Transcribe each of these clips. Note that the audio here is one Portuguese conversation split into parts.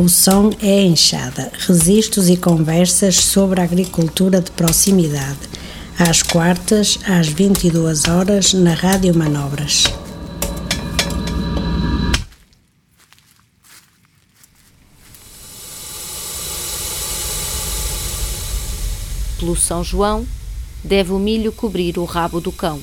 O som é enxada, registros e conversas sobre a agricultura de proximidade. Às quartas, às 22 horas, na Rádio Manobras. Pelo São João, deve o milho cobrir o rabo do cão.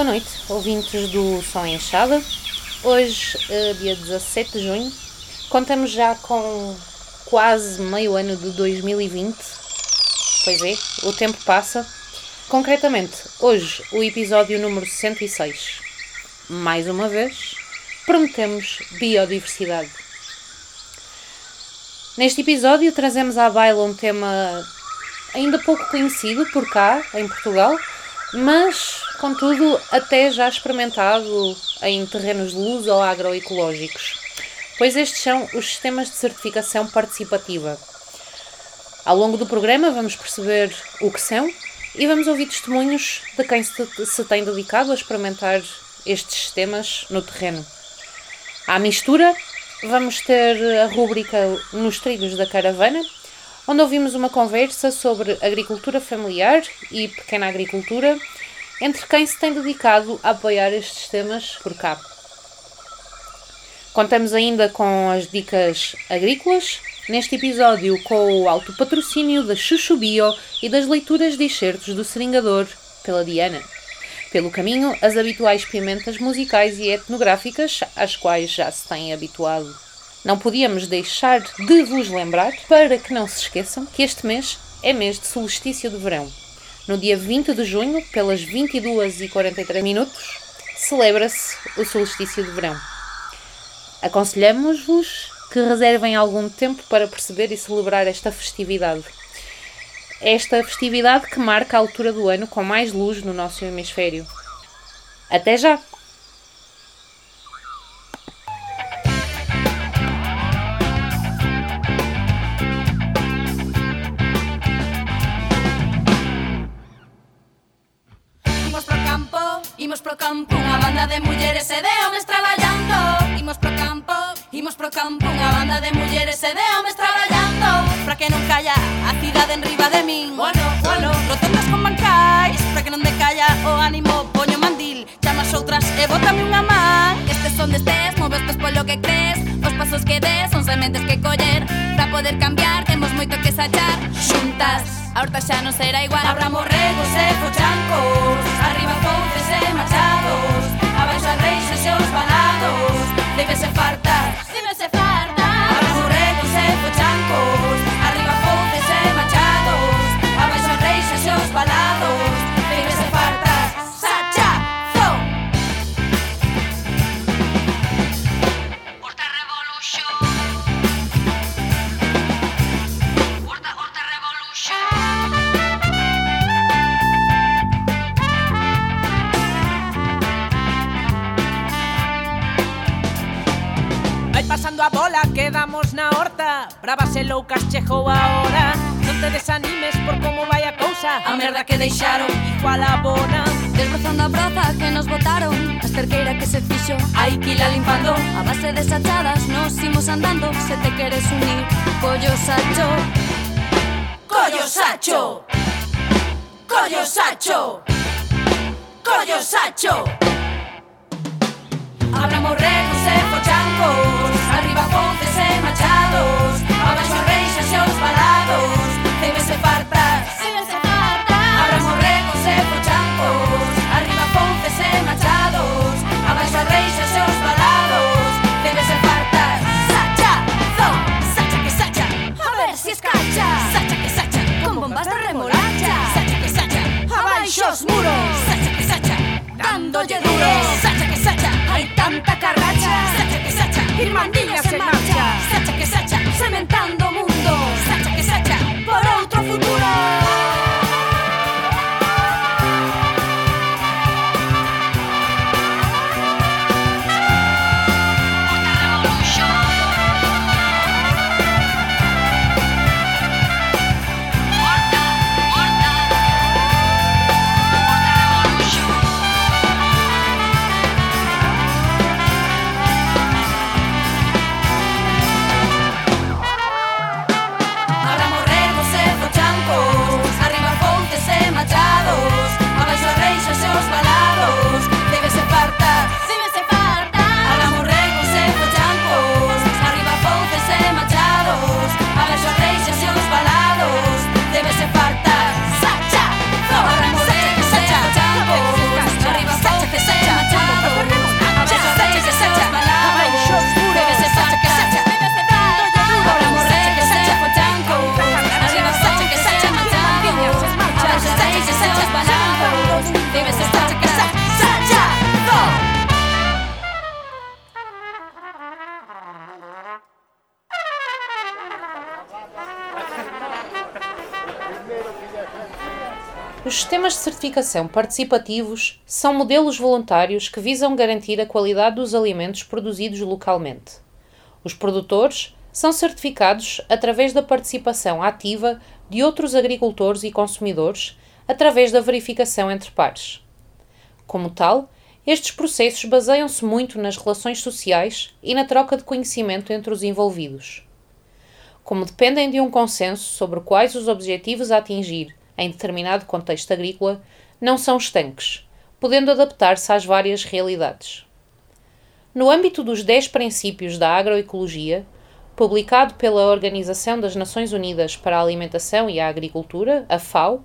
Boa noite, ouvintes do Som Enxada. Hoje, eh, dia 17 de junho, contamos já com quase meio ano de 2020. Pois é, o tempo passa. Concretamente, hoje, o episódio número 106. Mais uma vez, prometemos biodiversidade. Neste episódio, trazemos à baila um tema ainda pouco conhecido por cá, em Portugal, mas contudo até já experimentado em terrenos de luz ou agroecológicos, pois estes são os sistemas de certificação participativa. Ao longo do programa vamos perceber o que são e vamos ouvir testemunhos de quem se tem dedicado a experimentar estes sistemas no terreno. À mistura, vamos ter a rúbrica Nos Trilhos da Caravana, onde ouvimos uma conversa sobre agricultura familiar e pequena agricultura entre quem se tem dedicado a apoiar estes temas por cá. Contamos ainda com as dicas agrícolas, neste episódio com o alto patrocínio da Chuchu Bio e das leituras de excertos do Seringador pela Diana. Pelo caminho, as habituais pimentas musicais e etnográficas às quais já se têm habituado. Não podíamos deixar de vos lembrar, para que não se esqueçam, que este mês é mês de solstício de verão no dia 20 de junho, pelas 22h43 minutos, celebra-se o solstício de verão. Aconselhamos-vos que reservem algum tempo para perceber e celebrar esta festividade. Esta festividade que marca a altura do ano com mais luz no nosso hemisfério. Até já! banda de mulleres e de homes traballando. Imos pro campo, imos pro campo Unha banda de mulleres e de homes traballando. Pra que non calla a cidade en riba de min. Bueno, bueno. Rotondas con bancais Pra que non decalla o ánimo Poño mandil, chamas outras e bótame unha man. Estes son destes, moves pois polo que crees. Os pasos que des son sementes que coller. Pra poder cambiar temos moito que sachar. Xuntas A horta xa non será igual. Habrá morregos e pochancos Arriba fontes e machados reis e seus banados Debe ser se fartas Jugando a bola quedamos na horta. Bravas e loucas chegou a hora Non te desanimes por como vai a cousa. A merda que deixaron. Igual a bona. Desbrozando a braza que nos botaron. A esterqueira que se fixo. Hai que ila limpando A base de sachadas nos imos andando. Se te queres unir Collo sacho. Collo sacho. Collo sacho. Collo sacho. Abramo rei certificação participativos são modelos voluntários que visam garantir a qualidade dos alimentos produzidos localmente. Os produtores são certificados através da participação ativa de outros agricultores e consumidores, através da verificação entre pares. Como tal, estes processos baseiam-se muito nas relações sociais e na troca de conhecimento entre os envolvidos. Como dependem de um consenso sobre quais os objetivos a atingir em determinado contexto agrícola, não são estanques, podendo adaptar-se às várias realidades. No âmbito dos 10 princípios da agroecologia, publicado pela Organização das Nações Unidas para a Alimentação e a Agricultura, a FAO,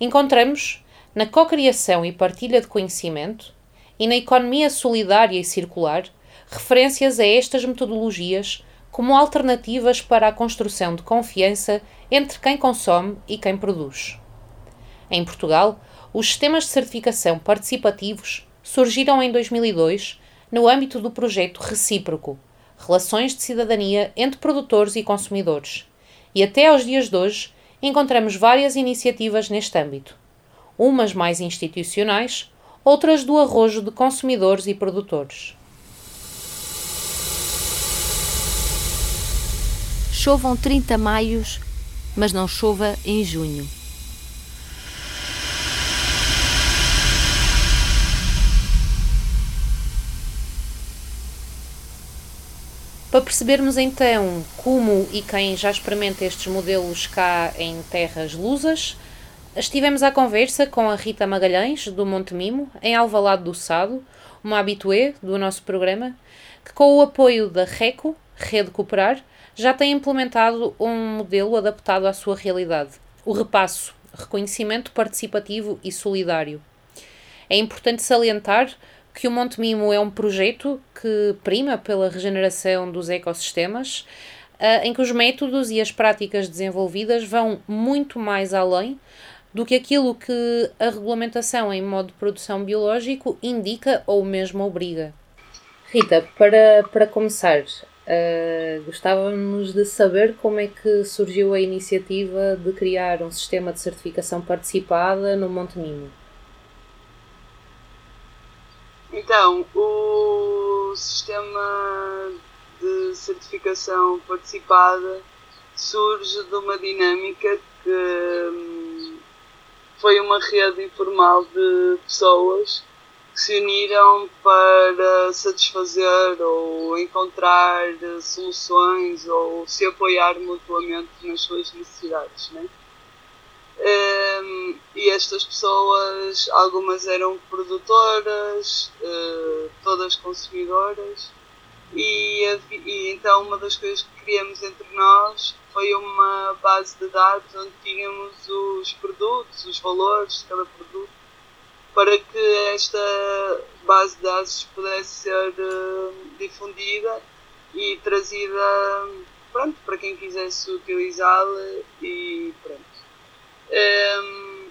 encontramos, na cocriação e partilha de conhecimento e na economia solidária e circular, referências a estas metodologias como alternativas para a construção de confiança entre quem consome e quem produz. Em Portugal, os sistemas de certificação participativos surgiram em 2002 no âmbito do projeto Recíproco Relações de Cidadania entre Produtores e Consumidores e até aos dias de hoje encontramos várias iniciativas neste âmbito, umas mais institucionais, outras do arrojo de consumidores e produtores. Chovam 30 maios, mas não chova em junho. Para percebermos então como e quem já experimenta estes modelos cá em terras lusas, estivemos à conversa com a Rita Magalhães, do Monte Mimo, em Alvalade do Sado, uma habitué do nosso programa, que com o apoio da RECO, Rede Cooperar, já tem implementado um modelo adaptado à sua realidade. O repasso, reconhecimento participativo e solidário. É importante salientar que o Monte Mimo é um projeto que prima pela regeneração dos ecossistemas, uh, em que os métodos e as práticas desenvolvidas vão muito mais além do que aquilo que a regulamentação em modo de produção biológico indica ou mesmo obriga. Rita, para, para começar, uh, gostávamos de saber como é que surgiu a iniciativa de criar um sistema de certificação participada no Monte Mimo. Então, o sistema de certificação participada surge de uma dinâmica que hum, foi uma rede informal de pessoas que se uniram para satisfazer ou encontrar soluções ou se apoiar mutuamente nas suas necessidades. Né? Um, e estas pessoas, algumas eram produtoras, uh, todas consumidoras, e, e, então uma das coisas que criamos entre nós foi uma base de dados onde tínhamos os produtos, os valores de cada produto, para que esta base de dados pudesse ser uh, difundida e trazida pronto, para quem quisesse utilizá-la e pronto um,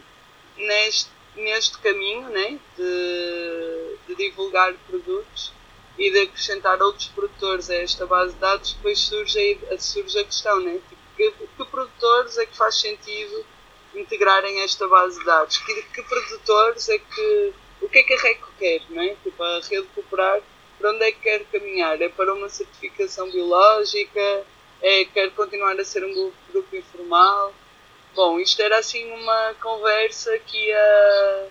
neste, neste caminho né, de, de, divulgar produtos e de acrescentar outros produtores a esta base de dados, depois surge a, surge a questão, né, tipo, que, que, produtores é que faz sentido integrarem esta base de dados? Que, que produtores é que. O que é que a RECO quer? Né? Tipo, a rede cooperar, para onde é que quer caminhar? É para uma certificação biológica? É, quer continuar a ser um grupo, grupo informal? Bom, isto era assim uma conversa que ia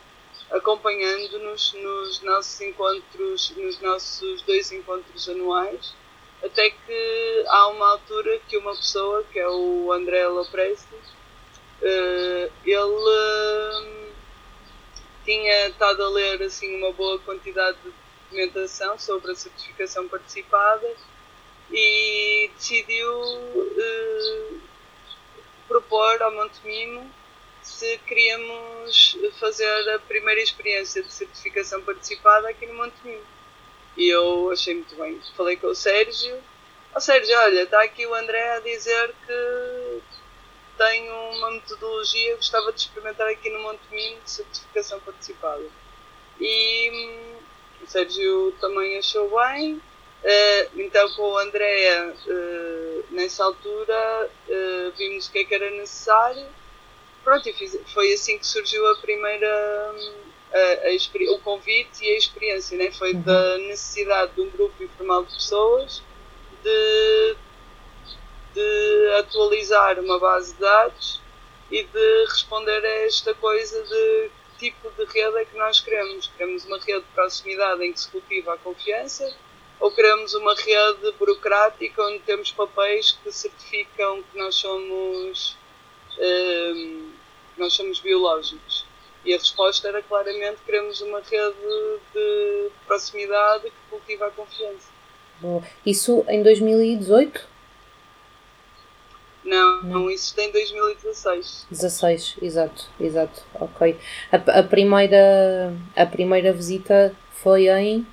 acompanhando-nos nos nossos encontros, nos nossos dois encontros anuais, até que há uma altura que uma pessoa, que é o André Lopresti, uh, ele uh, tinha estado a ler assim uma boa quantidade de documentação sobre a certificação participada e decidiu uh, propor ao Monte Mimo se queríamos fazer a primeira experiência de certificação participada aqui no Monte Mimo. E eu achei muito bem. Falei com o Sérgio. Ó oh, Sérgio, olha, está aqui o André a dizer que tem uma metodologia, gostava de experimentar aqui no Monte Mimo de certificação participada. E hum, o Sérgio também achou bem. Uh, então, com o André, uh, nessa altura, uh, vimos o que é que era necessário pronto, fiz, foi assim que surgiu a primeira. A, a, o convite e a experiência, né? foi uhum. da necessidade de um grupo informal de pessoas de, de atualizar uma base de dados e de responder a esta coisa de que tipo de rede é que nós queremos. Queremos uma rede de proximidade em que se cultiva a confiança ou queremos uma rede burocrática onde temos papéis que certificam que nós somos, um, nós somos biológicos? E a resposta era claramente queremos uma rede de proximidade que cultiva a confiança. Isso em 2018? Não, não, isso tem 2016. 16, exato, exato, ok. A, a, primeira, a primeira visita foi em.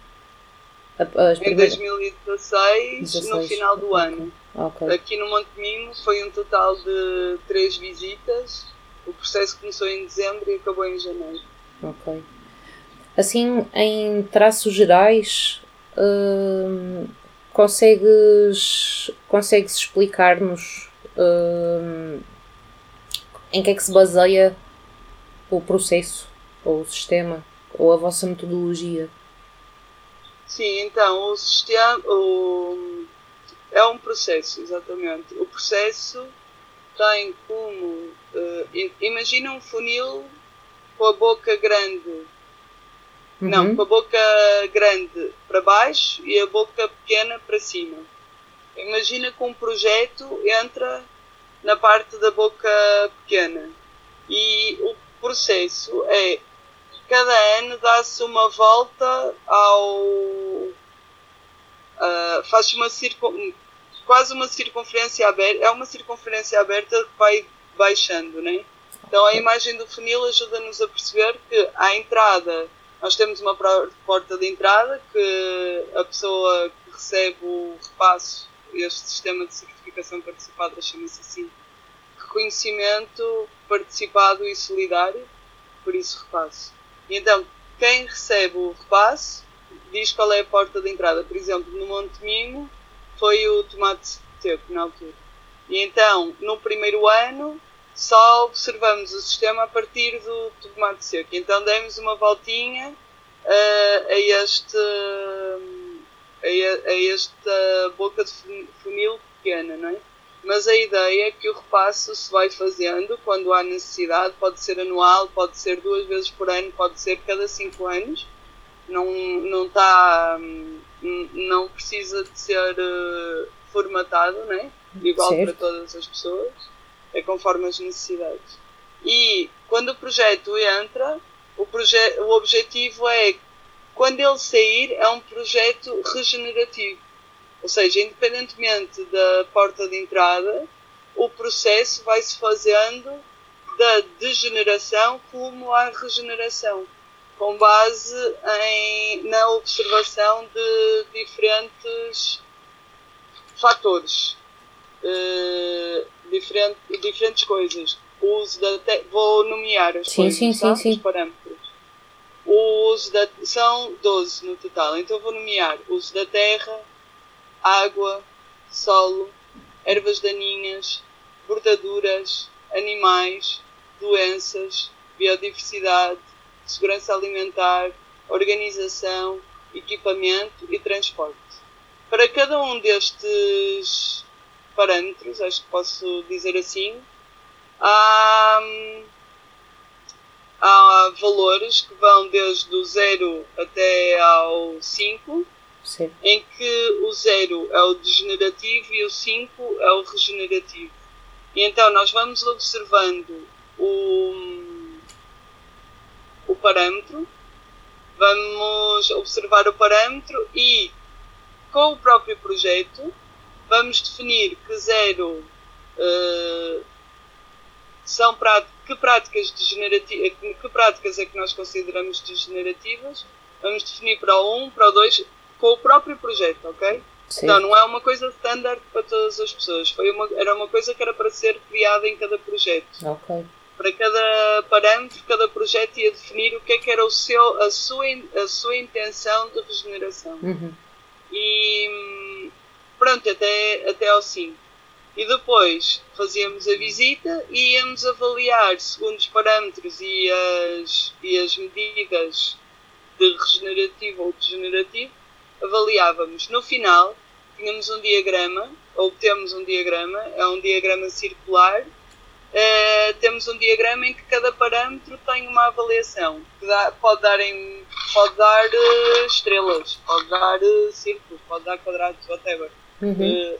A, em 2016, 16, no final do okay. ano. Okay. Aqui no Monte Mimo foi um total de três visitas. O processo começou em dezembro e acabou em janeiro. Ok. Assim, em traços gerais, hum, consegues, consegues explicar-nos uh, em que é que se baseia o processo, ou o sistema, ou a vossa metodologia? Sim, então, o sistema o, é um processo, exatamente. O processo tem como. Uh, imagina um funil com a boca grande. Uhum. Não, com a boca grande para baixo e a boca pequena para cima. Imagina que um projeto entra na parte da boca pequena e o processo é cada ano dá-se uma volta ao uh, faz uma circun, quase uma circunferência aberta é uma circunferência aberta que vai baixando né? então a imagem do funil ajuda-nos a perceber que à entrada nós temos uma porta de entrada que a pessoa que recebe o repasso este sistema de certificação participada chama-se assim reconhecimento participado e solidário, por isso repasse. Então, quem recebe o repasse diz qual é a porta de entrada. Por exemplo, no Monte Mimo foi o tomate seco na altura. E então, no primeiro ano, só observamos o sistema a partir do tomate seco. Então, demos uma voltinha uh, a este a, a esta boca de funil pequena, não é? Mas a ideia é que o repasso se vai fazendo quando há necessidade, pode ser anual, pode ser duas vezes por ano, pode ser cada cinco anos. Não, não está, não precisa de ser uh, formatado, né? igual certo. para todas as pessoas, é conforme as necessidades. E quando o projeto entra, o, proje o objetivo é quando ele sair, é um projeto regenerativo. Ou seja, independentemente da porta de entrada, o processo vai se fazendo da degeneração como à regeneração, com base em, na observação de diferentes fatores, uh, diferente, diferentes coisas. O uso da vou nomear as sim, coisas, sim, sim, sim. os parâmetros. O uso da, são 12 no total, então vou nomear o uso da terra, água, solo, ervas daninhas, bordaduras, animais, doenças, biodiversidade, segurança alimentar, organização, equipamento e transporte. Para cada um destes parâmetros, acho que posso dizer assim, há há valores que vão desde o 0 até ao 5, em que o 0 é o degenerativo e o 5 é o regenerativo. E então nós vamos observando o, o parâmetro, vamos observar o parâmetro e com o próprio projeto vamos definir que 0 uh, eh, são práticas que práticas, degenerativas, que práticas é que nós consideramos degenerativas, vamos definir para o 1, para o 2, com o próprio projeto, ok? Sim. Então não é uma coisa standard para todas as pessoas, Foi uma, era uma coisa que era para ser criada em cada projeto. Ok. Para cada parâmetro, cada projeto ia definir o que é que era o seu, a, sua, a sua intenção de regeneração. Uhum. E pronto, até, até ao 5. E depois fazíamos a visita e íamos avaliar, segundo os parâmetros e as, e as medidas de regenerativo ou degenerativo, avaliávamos. No final, tínhamos um diagrama, ou temos um diagrama, é um diagrama circular. Uh, temos um diagrama em que cada parâmetro tem uma avaliação. Que dá, pode dar, em, pode dar uh, estrelas, pode dar uh, círculos, pode dar quadrados, whatever. Uhum.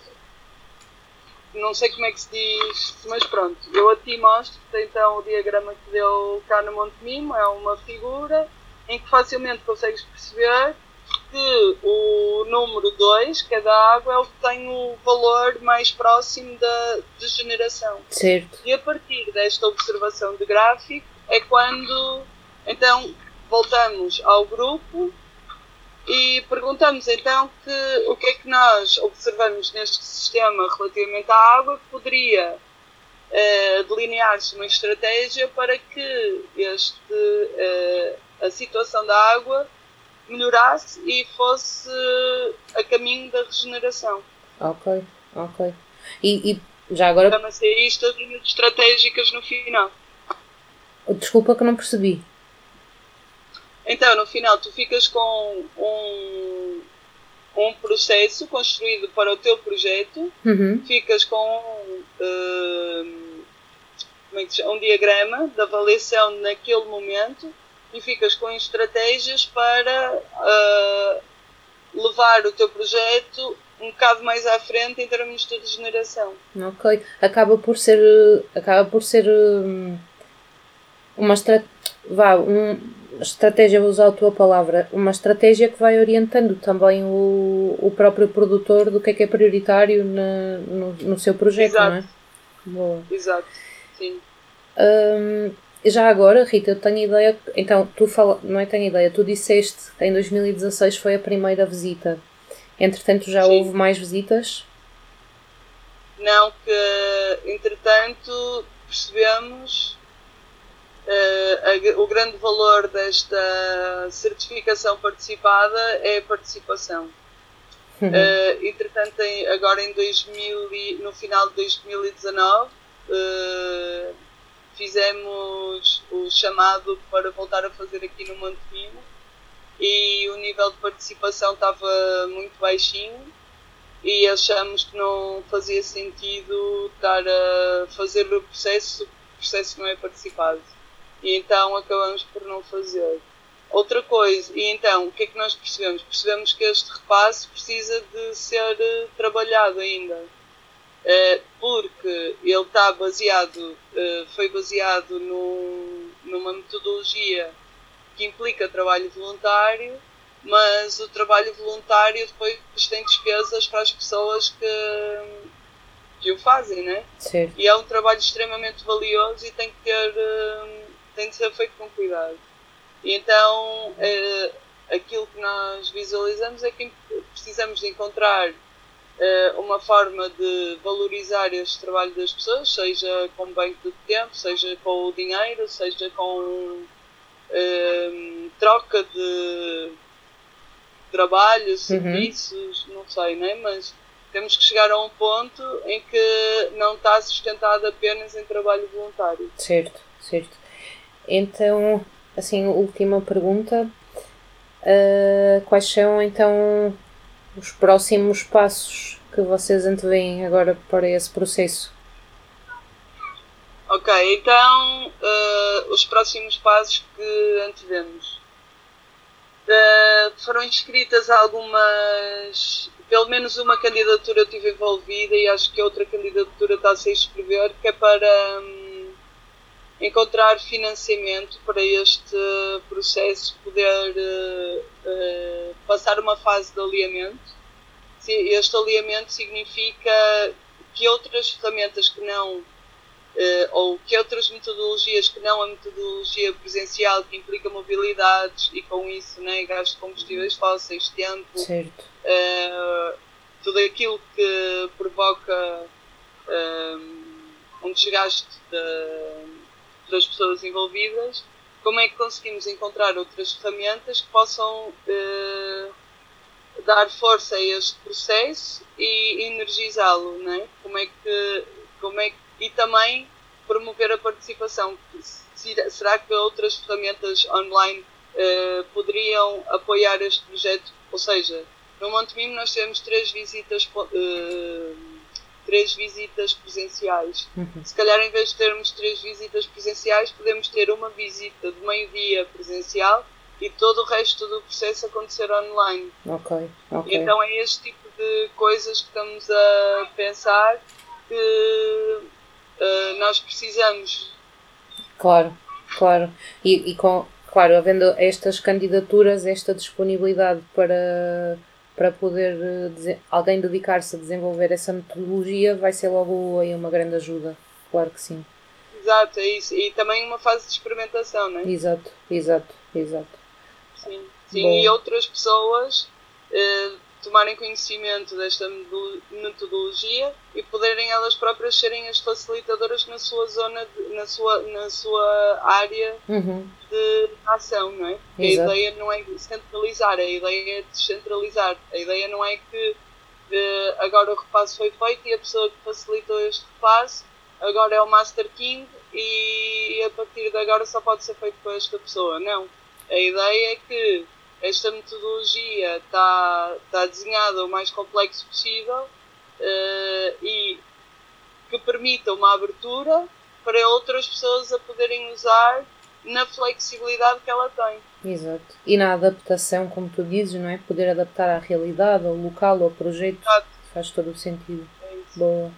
não sei como é que se diz, mas pronto. Eu a ti mostro então o diagrama que deu cá no Monte Mimo, é uma figura em que facilmente consegues perceber que o número 2, que é da água, é o que tem o valor mais próximo da degeneração. Certo. E a partir desta observação de gráfico é quando então voltamos ao grupo e perguntamos então que, o que é que nós observamos neste sistema relativamente à água que poderia uh, delinear-se uma estratégia para que este, uh, a situação da água melhorasse e fosse a caminho da regeneração. Ok, ok. E, e já agora. Chama-se isto as estratégicas no final. Desculpa que não percebi. Então, no final, tu ficas com um, um processo construído para o teu projeto, uhum. ficas com uh, é um diagrama de avaliação naquele momento e ficas com estratégias para uh, levar o teu projeto um bocado mais à frente em termos de regeneração. Ok. Acaba por ser. Acaba por ser. Um, uma estratégia. Vá, um, estratégia, vou usar a tua palavra, uma estratégia que vai orientando também o, o próprio produtor do que é que é prioritário na, no, no seu projeto, Exato. não é? Boa. Exato, sim. Um, já agora, Rita, eu tenho ideia. Então, tu fala, não é tenho ideia, tu disseste que em 2016 foi a primeira visita. Entretanto, já Sim. houve mais visitas? Não, que entretanto percebemos uh, a, o grande valor desta certificação participada é a participação. Uhum. Uh, entretanto, em, agora em 2000 e, no final de 2019, uh, fizemos o chamado para voltar a fazer aqui no Monte Mimo e o nível de participação estava muito baixinho e achamos que não fazia sentido estar a fazer o processo o processo não é participado. E então acabamos por não fazer. Outra coisa, e então, o que é que nós percebemos? Percebemos que este repasse precisa de ser eh, trabalhado ainda. Uh, porque ele está baseado, uh, foi baseado num, numa metodologia que implica trabalho voluntário, mas o trabalho voluntário depois tem despesas para as pessoas que, que o fazem, né? Certo. E é um trabalho extremamente valioso e tem que ter, uh, tem de ser feito com cuidado. E então, aquilo que nós visualizamos é que precisamos de encontrar uma forma de valorizar este trabalho das pessoas, seja com banco de tempo, seja com o dinheiro, seja com um, troca de trabalho, serviços, uhum. não sei, né? mas temos que chegar a um ponto em que não está sustentado apenas em trabalho voluntário. Certo, certo. Então, assim, última pergunta. Uh, quais são então os próximos passos que vocês antevêm agora para esse processo? Ok, então uh, os próximos passos que antevemos. Uh, foram inscritas algumas, pelo menos uma candidatura eu tive envolvida e acho que outra candidatura está a se inscrever, que é para um, encontrar financiamento para este processo poder uh, passar uma fase de alinhamento. Este alinhamento significa que outras ferramentas que não, uh, ou que outras metodologias que não a metodologia presencial que implica mobilidades e com isso né, gasto de combustíveis fósseis, tempo, uh, tudo aquilo que provoca um, um desgaste de, das pessoas envolvidas, como é que conseguimos encontrar outras ferramentas que possam uh, dar força a este processo e energizá-lo, não é? Como é que, como é que, e também promover a participação. Será que outras ferramentas online uh, poderiam apoiar este projeto? Ou seja, no Monte Mimo nós temos três visitas, uh, três visitas presenciais. Uhum. Se calhar em vez de termos três visitas presenciais, podemos ter uma visita de meio-dia presencial e todo o resto do processo acontecer online. Ok, ok. Então é este tipo de coisas que estamos a pensar que uh, nós precisamos. Claro, claro. E, e com, claro, havendo estas candidaturas, esta disponibilidade para, para poder eh, alguém dedicar-se a desenvolver essa metodologia, vai ser logo aí uma grande ajuda. Claro que sim. Exato, é isso. E também uma fase de experimentação, não é? Exato, exato, exato. Sim, sim. e outras pessoas uh, tomarem conhecimento desta metodologia e poderem elas próprias serem as facilitadoras na sua zona, de, na, sua, na sua área uhum. de ação, não é? a ideia não é centralizar, a ideia é descentralizar. A ideia não é que uh, agora o repasso foi feito e a pessoa que facilitou este repasso agora é o Master King e a partir de agora só pode ser feito com esta pessoa. Não a ideia é que esta metodologia está, está desenhada o mais complexo possível uh, e que permita uma abertura para outras pessoas a poderem usar na flexibilidade que ela tem. Exato. E na adaptação, como tu dizes, não é? Poder adaptar à realidade, ao local, ao projeto. Exato. Faz todo o sentido. É isso. Boa.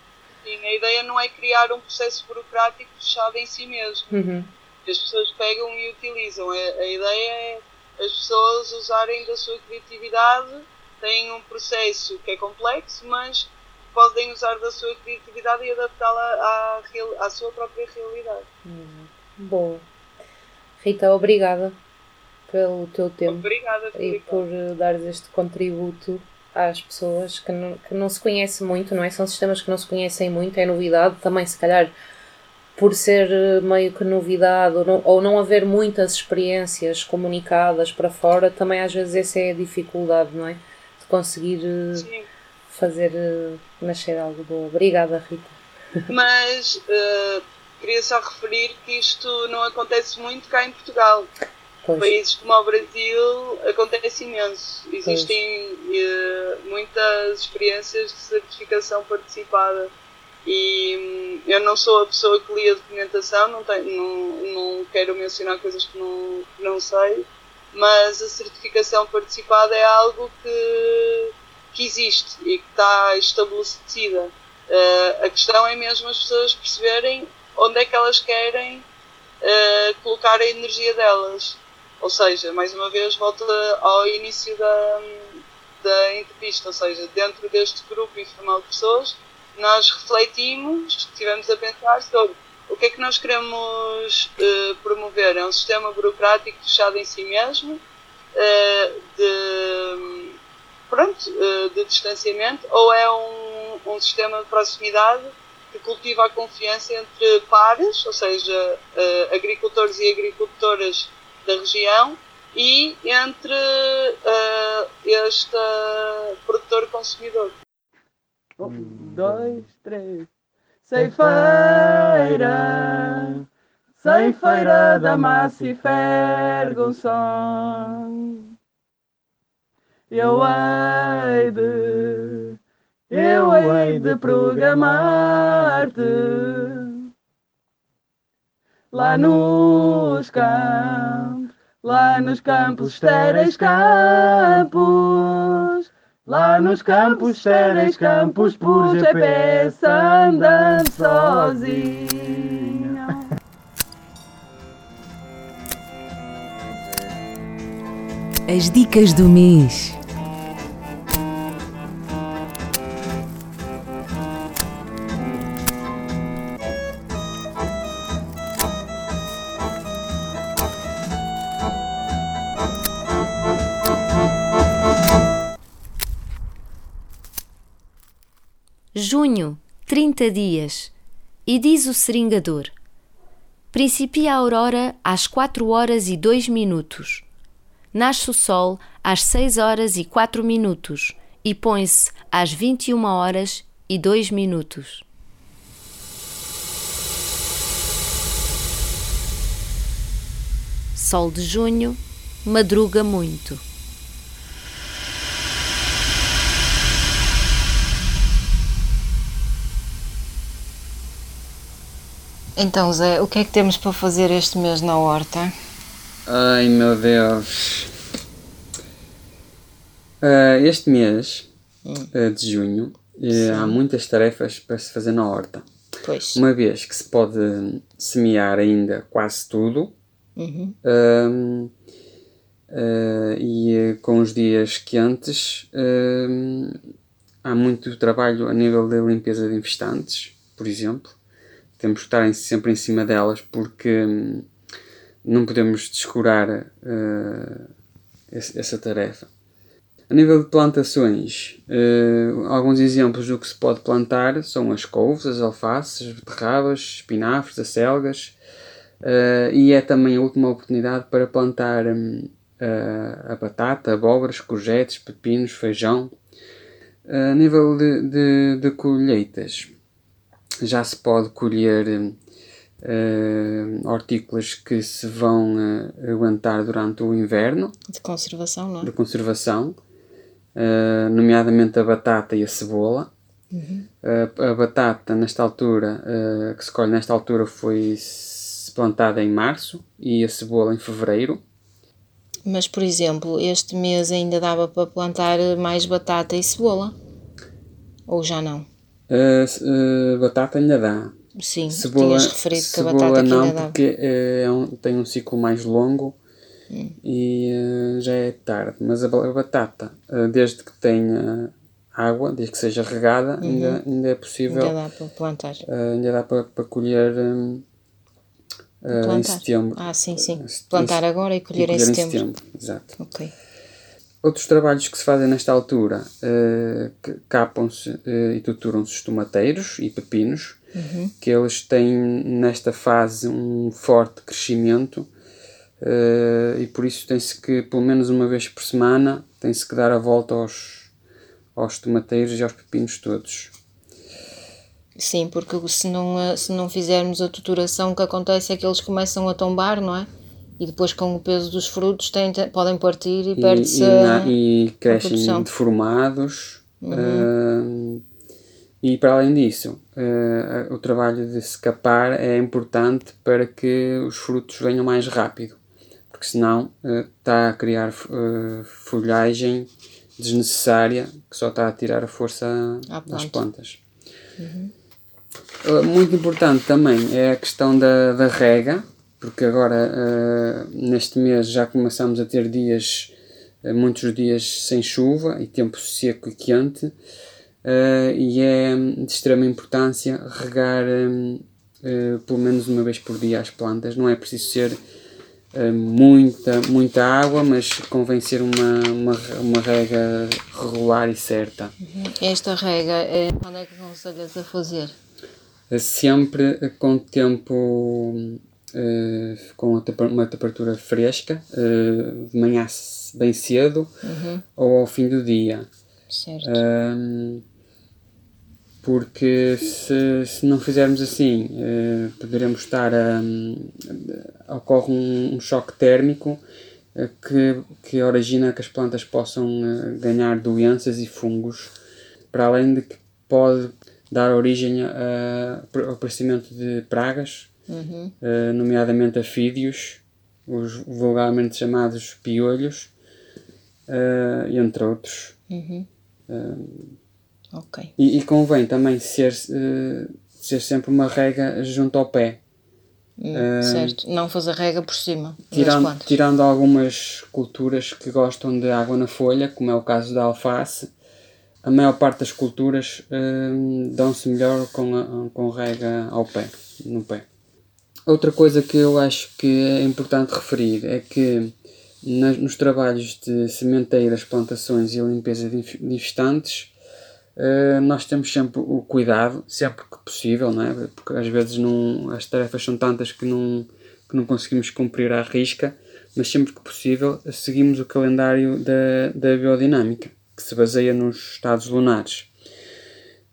Sim, a ideia não é criar um processo burocrático fechado em si mesmo. Uhum as pessoas pegam e utilizam. A, a ideia é as pessoas usarem da sua criatividade, têm um processo que é complexo, mas podem usar da sua criatividade e adaptá-la à, à, sua própria realidade. Uhum. Boa. Rita, obrigada pelo teu tempo obrigada, e por uh, dares este contributo às pessoas que não, que não se conhece muito, não é? São sistemas que não se conhecem muito, é novidade. Também, se calhar, por ser eh, meio que novidade ou não, ou não haver muitas experiências comunicadas para fora, também às vezes essa é a dificuldade, não é? De conseguir eh, Sim. fazer uh, nascer algo bom. Obrigada, Rita. Mas uh, queria só referir que isto não acontece muito cá em Portugal. Pois. Países como o Brasil acontece imenso. Existem uh, muitas experiências de certificação participada e hum, eu não sou a pessoa que lia a documentação, não, tenho, não, não quero mencionar coisas que não, que não sei, mas a certificação participada é algo que, que existe e que está estabelecida. Uh, a questão é mesmo as pessoas perceberem onde é que elas querem uh, colocar a energia delas. Ou seja, mais uma vez, volto ao início da, da entrevista, ou seja, dentro deste grupo informal de pessoas, nós refletimos, estivemos a pensar sobre o que é que nós queremos uh, promover. É um sistema burocrático fechado em si mesmo, uh, de, pronto, uh, de distanciamento, ou é um, um sistema de proximidade que cultiva a confiança entre pares, ou seja, agricultores e agricultoras da região, e entre este produtor-consumidor. Um, dois, três. Ceifeira, ceifeira da massa e Ferguson. Eu hei de, eu hei de programar-te lá nos campos, lá nos campos, estéreis campos Lá nos campos, séreis campos, por GPS andando sozinho. As dicas do mês. Junho, 30 dias. E diz o seringador: Principia a aurora às 4 horas e 2 minutos. Nasce o sol às 6 horas e 4 minutos e põe-se às 21 horas e 2 minutos. Sol de junho, madruga muito. Então, Zé, o que é que temos para fazer este mês na horta? Ai meu Deus! Uh, este mês uh, de junho uh, há muitas tarefas para se fazer na horta. Pois. Uma vez que se pode semear ainda quase tudo Uhum. um, uh, e uh, com os dias quentes um, há muito trabalho a nível da limpeza de infestantes, por exemplo. Temos que estar em- sempre em cima delas porque hum, não podemos descurar uh, essa tarefa. A nível de plantações, eh, alguns exemplos do que se pode plantar são as couves, as alfaces, as beterrabas, espinafres, acelgas, eh, e é também a última oportunidade para plantar hum, a, batata, abóboras, courgettes, pepinos, feijão. A nível de, de, de colheitas, já se pode colher eh, hortícolas que se vão eh, aguentar durante o inverno De conservação, não é? de conservação, eh, nomeadamente a batata e a cebola. Uhum. A batata, nesta altura, que se colhe nesta altura, foi plantada em março e a cebola em fevereiro. Mas, por exemplo, este mês ainda dava para plantar mais batata e cebola? Ou já não? C- eh, batata ainda dá. Sim, Cebola, tinhas referido que a batata não, ainda dava. porque eh, é um- tem um ciclo mais longo Hum. e eh, já é tarde. Mas a, ba- a batata, eh, desde que tenha água, desde que seja regada, ainda, ainda é possível Uhum. Ainda dá para plantar. Ainda dá para, para colher um, em setembro. Ah, sim, sim. Em- Plantar em- agora e colher, em setembro. Exato. Ok. Outros trabalhos que se fazem nesta altura, uh, capam-se uh, e tuturam-se os tomateiros e pepinos, Uhum. que eles têm nesta fase um forte crescimento uh, e por isso tem-se que, pelo menos uma vez por semana, tem-se que dar a volta aos, aos tomateiros e aos pepinos todos. Sim, porque se não, se não fizermos a tuturação, o que acontece é que eles começam a tombar, não é? E depois, com o peso dos frutos, têm, podem partir e, e, perde-se e, a, e crescem. Uhum. deformados. ah, e para além disso, ah, o trabalho de se capar é importante para que os frutos venham mais rápido, porque senão ah, está a criar folhagem desnecessária que só está a tirar a força planta. plantas. Uh, Muito importante também é a questão da, da rega, porque agora uh, neste mês já começamos a ter dias, uh, muitos dias sem chuva e tempo seco e quente, uh, e é de extrema importância regar pelo menos uma vez por dia as plantas. Não é preciso ser muita, muita água, mas convém ser uma, uma, uma rega regular e certa. Esta rega, é, quando é que aconselhas a fazer? sempre com tempo eh, com uma temperatura fresca, eh, de manhã bem cedo ou ao fim do dia. Certo. Ahm, porque se, se não fizermos assim, eh, poderemos estar a. a- ocorre um, um choque térmico eh, que, que origina que as plantas possam eh, ganhar doenças e fungos, para além de que pode dar origem ao aparecimento de pragas, Uhum. eh, nomeadamente afídeos, os vulgarmente chamados piolhos, eh, entre outros. Uhum. Ok. E, e convém também ser, ser sempre uma rega junto ao pé. Hum, certo. Não fazer rega por cima Tirando, tirando algumas culturas que gostam de água na folha, como é o caso da alface, a maior parte das culturas eh, dão-se melhor com, a, com rega ao pé, no pé. Outra coisa que eu acho que é importante referir é que nas- nos trabalhos de sementeiras, plantações e limpeza de inf- de infestantes, eh, nós temos sempre o cuidado, sempre que possível, não é? porque às vezes não, as tarefas são tantas que não, que não conseguimos cumprir à risca, mas sempre que possível seguimos o calendário da, da biodinâmica, que se baseia nos estados lunares.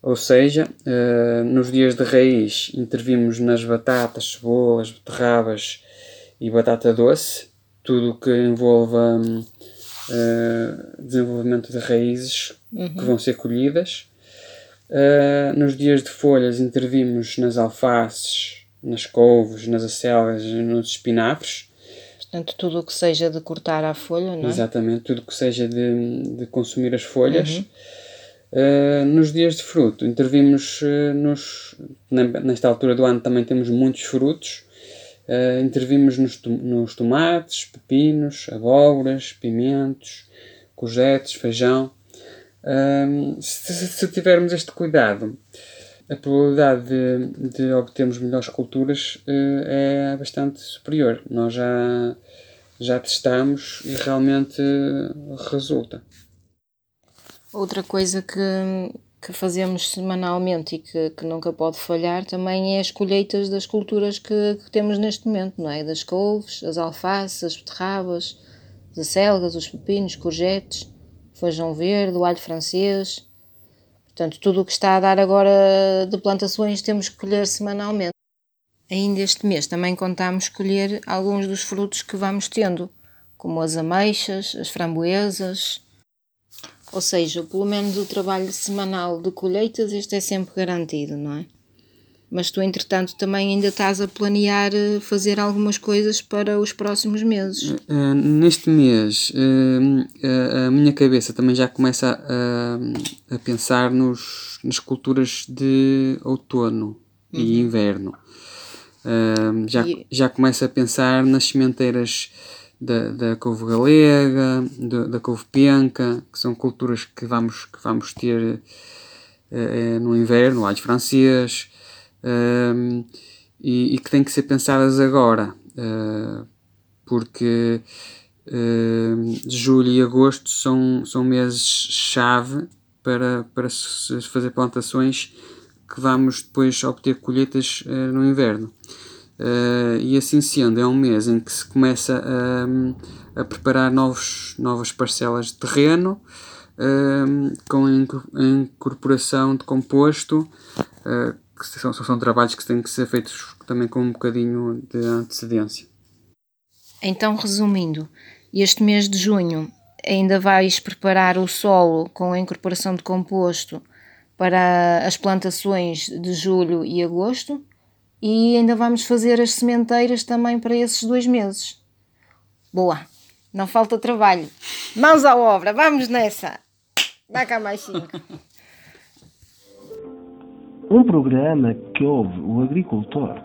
Ou seja, uh, nos dias de raiz intervimos nas batatas, cebolas, beterrabas e batata doce, tudo o que envolva uh, desenvolvimento de raízes uhum. que vão ser colhidas. Uh, nos dias de folhas intervimos nas alfaces, nas couves, nas acelgas e nos espinafres. Portanto, tudo o que seja de cortar a folha, não é? Exatamente, tudo o que seja de, de consumir as folhas. Uhum. Uh, nos dias de fruto, intervimos uh, nos, nesta altura do ano também temos muitos frutos, uh, intervimos nos, nos, tomates, pepinos, abóboras, pimentos, courgettes, feijão. Se, se, tivermos este cuidado, a probabilidade de, de obtermos melhores culturas é bastante superior. Nós já, já testamos e realmente resulta. Outra coisa que, que fazemos semanalmente e que, que nunca pode falhar também é as colheitas das culturas que, que temos neste momento, não é? Das couves, as alfaces, as beterrabas, as acelgas, os pepinos, courgettes, feijão verde, o alho francês. Portanto, tudo o que está a dar agora de plantações temos que colher semanalmente. Ainda este mês também contamos colher alguns dos frutos que vamos tendo, como as ameixas, as framboesas, ou seja, pelo menos o trabalho semanal de colheitas, este é sempre garantido, não é? Mas tu, entretanto, também ainda estás a planear eh, fazer algumas coisas para os próximos meses. Uh, neste mês, uh, a minha cabeça também já começa a, a pensar nos, nas culturas de outono uhum. e inverno. Uh, já, e... já começa a pensar nas sementeiras da, da couve galega, da, da couve penca, que são culturas que vamos, que vamos ter uh, no inverno, alho francês, uh, e, e, que têm que ser pensadas agora, uh, porque julho e agosto são, são meses-chave para, para fazer plantações que vamos depois obter colheitas no inverno. Uh, e assim sendo, é um mês em que se começa a, a preparar novos, novas parcelas de terreno uh, com a incorporação de composto, uh, que são, são trabalhos que têm que ser feitos também com um bocadinho de antecedência. Então, resumindo, este mês de junho ainda vais preparar o solo com a incorporação de composto para as plantações de julho e agosto e ainda vamos fazer as sementeiras também para esses dois meses. Boa, não falta trabalho. Mãos à obra, vamos nessa. Dá cá mais cinco. Um programa que ouve o agricultor.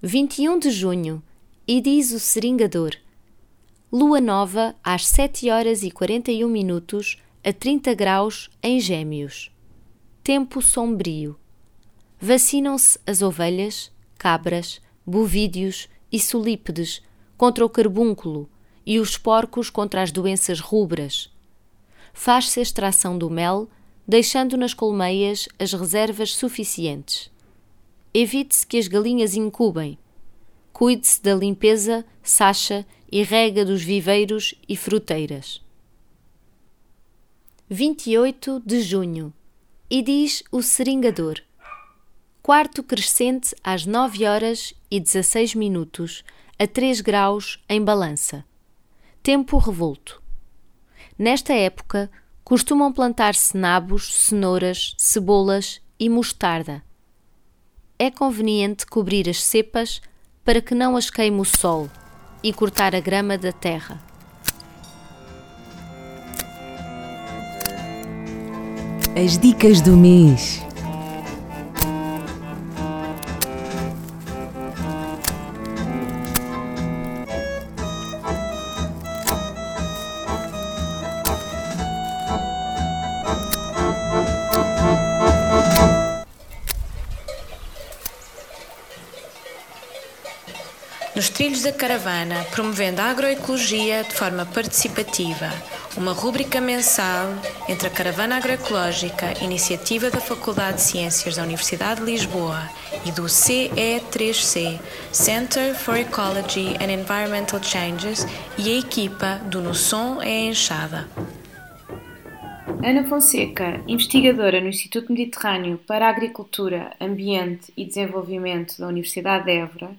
21 de junho, e diz o seringador. Lua nova às 7 horas e 41 minutos a 30 graus em Gêmeos. Tempo sombrio vacinam-se as ovelhas, cabras, bovídeos e solípedes contra o carbúnculo e os porcos contra as doenças rubras. Faz-se a extração do mel, deixando nas colmeias as reservas suficientes. Evite-se que as galinhas incubem. Cuide-se da limpeza, sacha e rega dos viveiros e fruteiras. 28 de junho. E diz o seringador: quarto crescente às 9 horas e 16 minutos, a 3 graus em balança. Tempo revolto. Nesta época, costumam plantar-se nabos, cenouras, cebolas e mostarda. É conveniente cobrir as cepas para que não as queime o sol e cortar a grama da terra. As dicas do mês. Caravana, promovendo a agroecologia de forma participativa, uma rúbrica mensal entre a Caravana Agroecológica, iniciativa da Faculdade de Ciências da Universidade de Lisboa e do CE3C, Center for Ecology and Environmental Changes, e a equipa do No Som é Enxada. Ana Fonseca, investigadora no Instituto Mediterrâneo para Agricultura, Ambiente e Desenvolvimento da Universidade de Évora,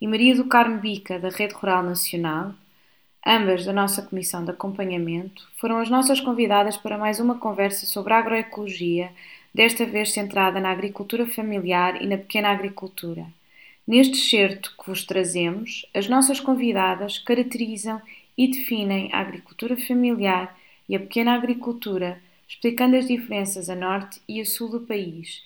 e Maria do Carmo Bica, da Rede Rural Nacional, ambas da nossa Comissão de Acompanhamento, foram as nossas convidadas para mais uma conversa sobre agroecologia, desta vez centrada na agricultura familiar e na pequena agricultura. Neste excerto que vos trazemos, as nossas convidadas caracterizam e definem a agricultura familiar e a pequena agricultura, explicando as diferenças a norte e a sul do país.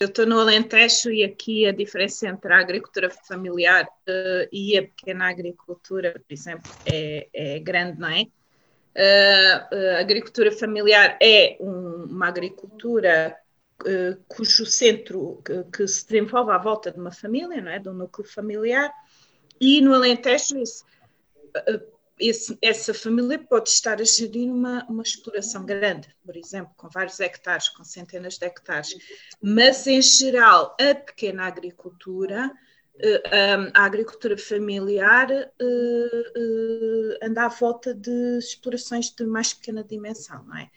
Eu estou no Alentejo e aqui a diferença entre a agricultura familiar uh, e a pequena agricultura, por exemplo, é, é grande, não é? Uh, a agricultura familiar é um, uma agricultura uh, cujo centro que, que, se desenvolve à volta de uma família, não é? De um núcleo familiar, e no Alentejo isso, esse, essa família pode estar a gerir uma, uma exploração grande, por exemplo, com vários hectares, com centenas de hectares, mas em geral a pequena agricultura, eh, a agricultura familiar eh, eh, anda à volta de explorações de mais pequena dimensão, não é?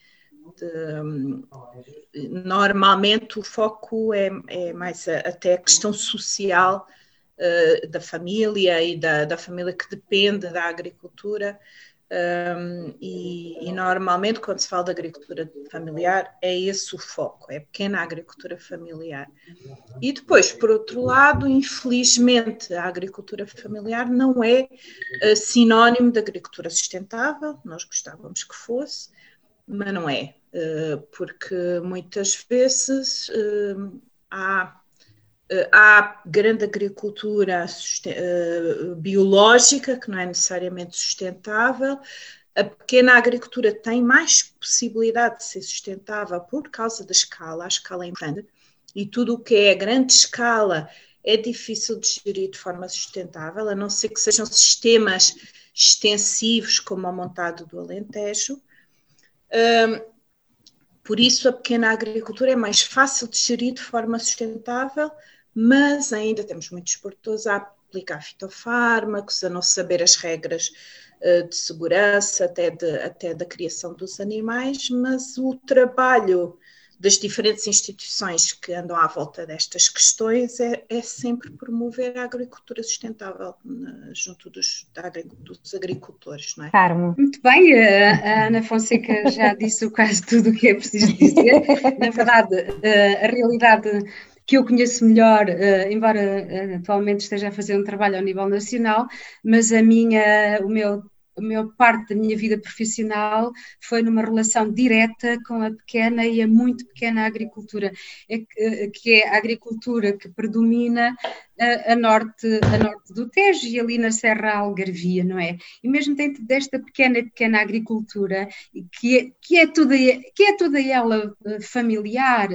De, normalmente o foco é, é mais a, até a questão social uh, da família e da, da, família que depende da agricultura. Um, e, e, normalmente, quando se fala de agricultura familiar, é esse o foco, é a pequena agricultura familiar. E depois, por outro lado, infelizmente, a agricultura familiar não é uh, sinónimo de agricultura sustentável, nós gostávamos que fosse, mas não é, uh, porque muitas vezes há eh, há grande agricultura eh, biológica, que não é necessariamente sustentável. A pequena agricultura tem mais possibilidade de ser sustentável por causa da escala, a escala é grande, e tudo o que é a grande escala é difícil de gerir de forma sustentável, a não ser que sejam sistemas extensivos, como o montado do Alentejo. Um, por isso, a pequena agricultura é mais fácil de gerir de forma sustentável, mas ainda temos muitos produtores a aplicar fitofármacos, a não saber as regras uh, de segurança, até, de, até da criação dos animais, mas o trabalho das diferentes instituições que andam à volta destas questões é, é sempre promover a agricultura sustentável na, junto dos, da, dos agricultores, não é? Carmo. Muito bem, a, a Ana Fonseca já disse quase tudo o que é preciso dizer. Na verdade, a, a realidade que eu conheço melhor, uh, embora uh, atualmente esteja a fazer um trabalho ao nível nacional, mas a minha, o meu a maior parte da minha vida profissional foi numa relação direta com a pequena e a muito pequena agricultura, é que, eh, que é a agricultura que predomina a, norte, a norte do Tejo e ali na Serra Algarvia, não é? E mesmo dentro desta pequena pequena agricultura, que é, que é, toda, que é toda ela familiar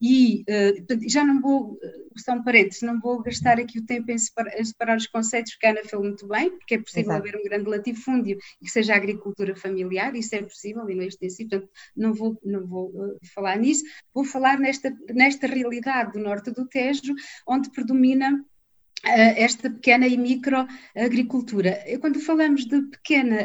e uh, já não vou, uh, são parentes, não vou gastar aqui o tempo em separar, em separar os conceitos, que a Ana falou muito bem, porque é possível Exato. haver um grande latifúndio e que seja agricultura familiar, isso é possível e não é extensivo, portanto não vou, não vou uh, falar nisso, vou falar nesta, nesta realidade do norte do Tejo, onde predomina esta pequena e micro agricultura. Quando falamos de pequena,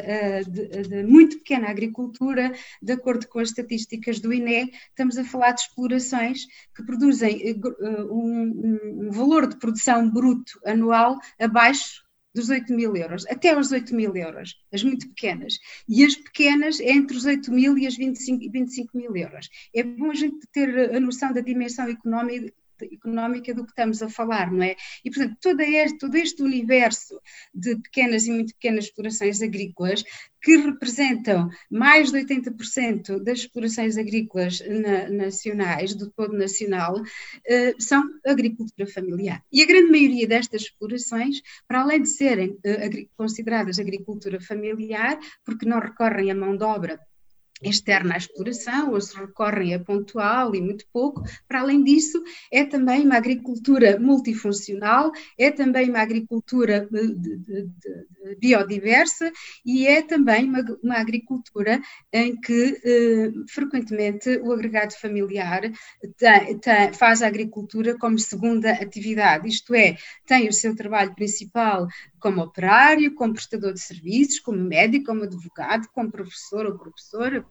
de, de, muito pequena agricultura, de acordo com as estatísticas do INE, estamos a falar de explorações que produzem eh, eh, um, um valor de produção bruto anual abaixo dos 8 mil euros, até aos 8 mil euros, as muito pequenas. E as pequenas é entre os 8 mil e as 25, 25 mil euros. É bom a gente ter a noção da dimensão económica, económica do que estamos a falar, não é? E, portanto, todo este, todo este universo de pequenas e muito pequenas explorações agrícolas, que representam mais de 80% das explorações agrícolas na, nacionais, do todo nacional, eh, são agricultura familiar. E a grande maioria destas explorações, para além de serem eh, consideradas agricultura familiar, porque não recorrem à mão de obra externa à exploração, ou se recorrem a pontual e muito pouco. Para além disso, é também uma agricultura multifuncional, é também uma agricultura de, biodiversa e é também uma, uma agricultura em que eh, frequentemente o agregado familiar tem, tem, faz a agricultura como segunda atividade, isto é, tem o seu trabalho principal como operário, como prestador de serviços, como médico, como advogado, como professor ou professora,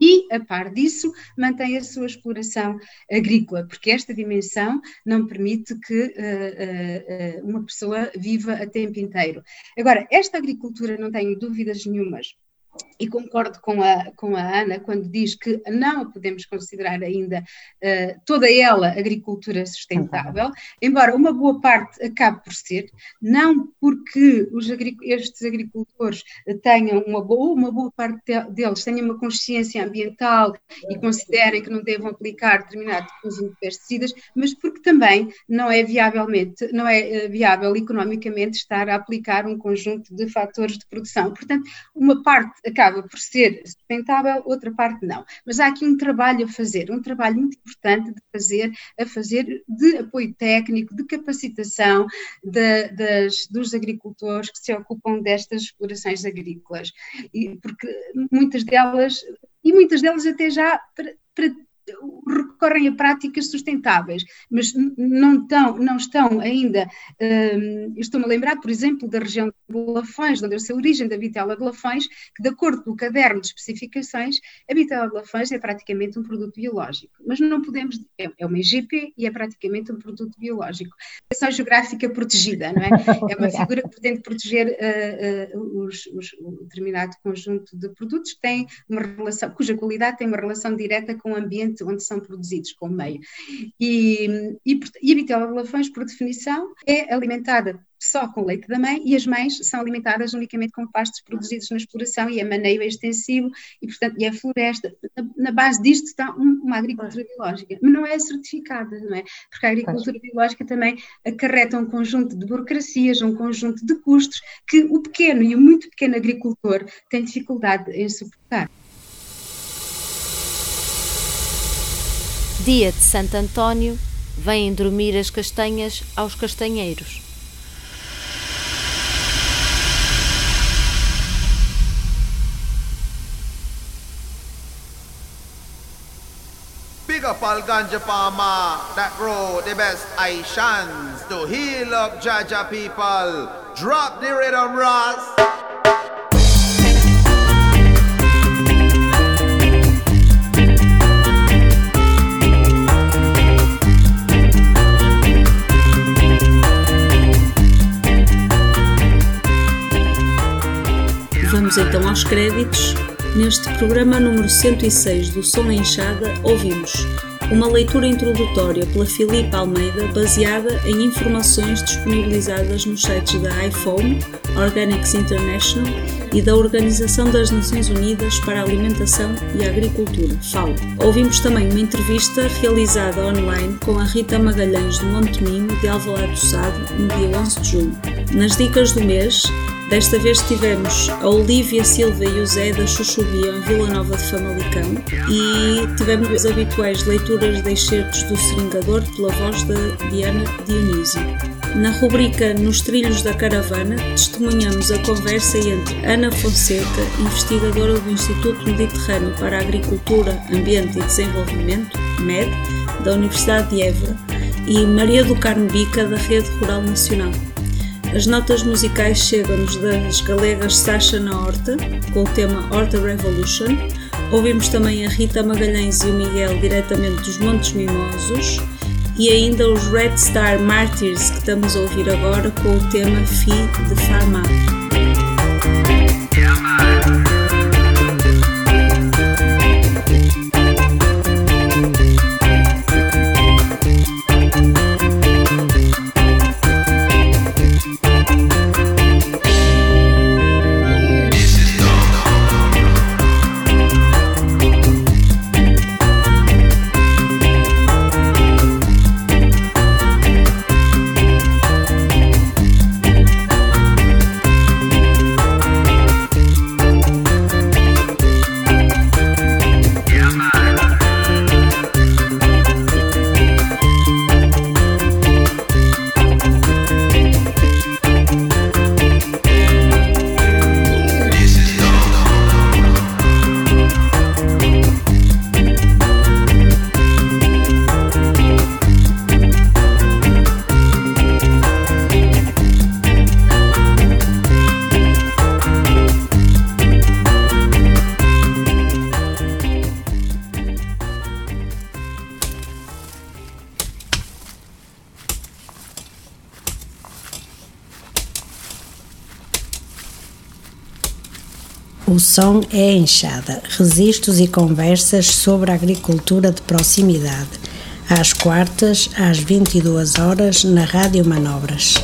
e, a par disso, mantém a sua exploração agrícola, porque esta dimensão não permite que uh, uh, uma pessoa viva a tempo inteiro. Agora, esta agricultura, não tenho dúvidas nenhumas, e concordo com a, com a Ana quando diz que não podemos considerar ainda uh, toda ela agricultura sustentável, embora uma boa parte acabe por ser, não porque os estes agricultores tenham uma boa, uma boa parte deles tenham uma consciência ambiental e considerem que não devam aplicar determinado conjunto de pesticidas, mas porque também não é viavelmente, não é uh, viável economicamente estar a aplicar um conjunto de fatores de produção. Portanto, uma parte acaba por ser sustentável, outra parte não. Mas há aqui um trabalho a fazer, um trabalho muito importante de fazer, a fazer de apoio técnico, de capacitação de, das, dos agricultores que se ocupam destas explorações agrícolas. E, porque muitas delas, e muitas delas até já para, para recorrem a práticas sustentáveis, mas não estão, não estão ainda. Um, Estou-me a lembrar, por exemplo, da região de Lafões, onde é a origem da vitela de Lafões, que, de acordo com o caderno de especificações, a vitela de Lafões é praticamente um produto biológico. Mas não podemos. É, é uma IGP e é praticamente um produto biológico. É geográfica protegida, não é? É uma figura que pretende proteger uh, uh, os, os, um determinado conjunto de produtos que têm uma relação, cuja qualidade tem uma relação direta com o ambiente ambiente onde são produzidos, com o meio. E, e, e a vitela de lavões, por definição, é alimentada só com leite da mãe e as mães são alimentadas unicamente com pastos produzidos na exploração e a maneio é extensivo e, portanto, e a floresta. Na, na base disto está um, uma agricultura biológica, mas não é certificada, não é? Porque a agricultura biológica também acarreta um conjunto de burocracias, um conjunto de custos que o pequeno e o muito pequeno agricultor tem dificuldade em suportar. Dia de Santo Antônio, vêm dormir as castanhas aos castanheiros. Big up all ganja farmer that grow the best Aishans to heal up Jaja people. Drop the rhythm, Ross. Vamos então aos créditos. Neste programa número 106 do Som Enxada, ouvimos uma leitura introdutória pela Filipe Almeida baseada em informações disponibilizadas nos sites da iPhone, Organics International e da Organização das Nações Unidas para a Alimentação e a Agricultura, FAO. Ouvimos também uma entrevista realizada online com a Rita Magalhães do Monte Minho de Alvalade do Sado no dia 11 de junho. Nas dicas do mês, Desta vez tivemos a Olívia Silva e o Zé da Chuchubia Vila Nova de Famalicão e tivemos as habituais leituras de excertos do Seringador pela voz da Diana Dionísio. Na rubrica Nos Trilhos da Caravana, testemunhamos a conversa entre Ana Fonseca, investigadora do Instituto Mediterrâneo para Agricultura, Ambiente e Desenvolvimento, MED, da Universidade de Évora, e Maria do Carmo Bica, da Rede Rural Nacional. As notas musicais chegam-nos das galegas Sasha na Horta, com o tema Horta Revolution. Ouvimos também a Rita Magalhães e o Miguel diretamente dos Montes Mimosos. E ainda os Red Star Martyrs que estamos a ouvir agora com o tema Fi de Farmar. O som é enxada, registros e conversas sobre a agricultura de proximidade. Às quartas, às 22 horas, na Rádio Manobras.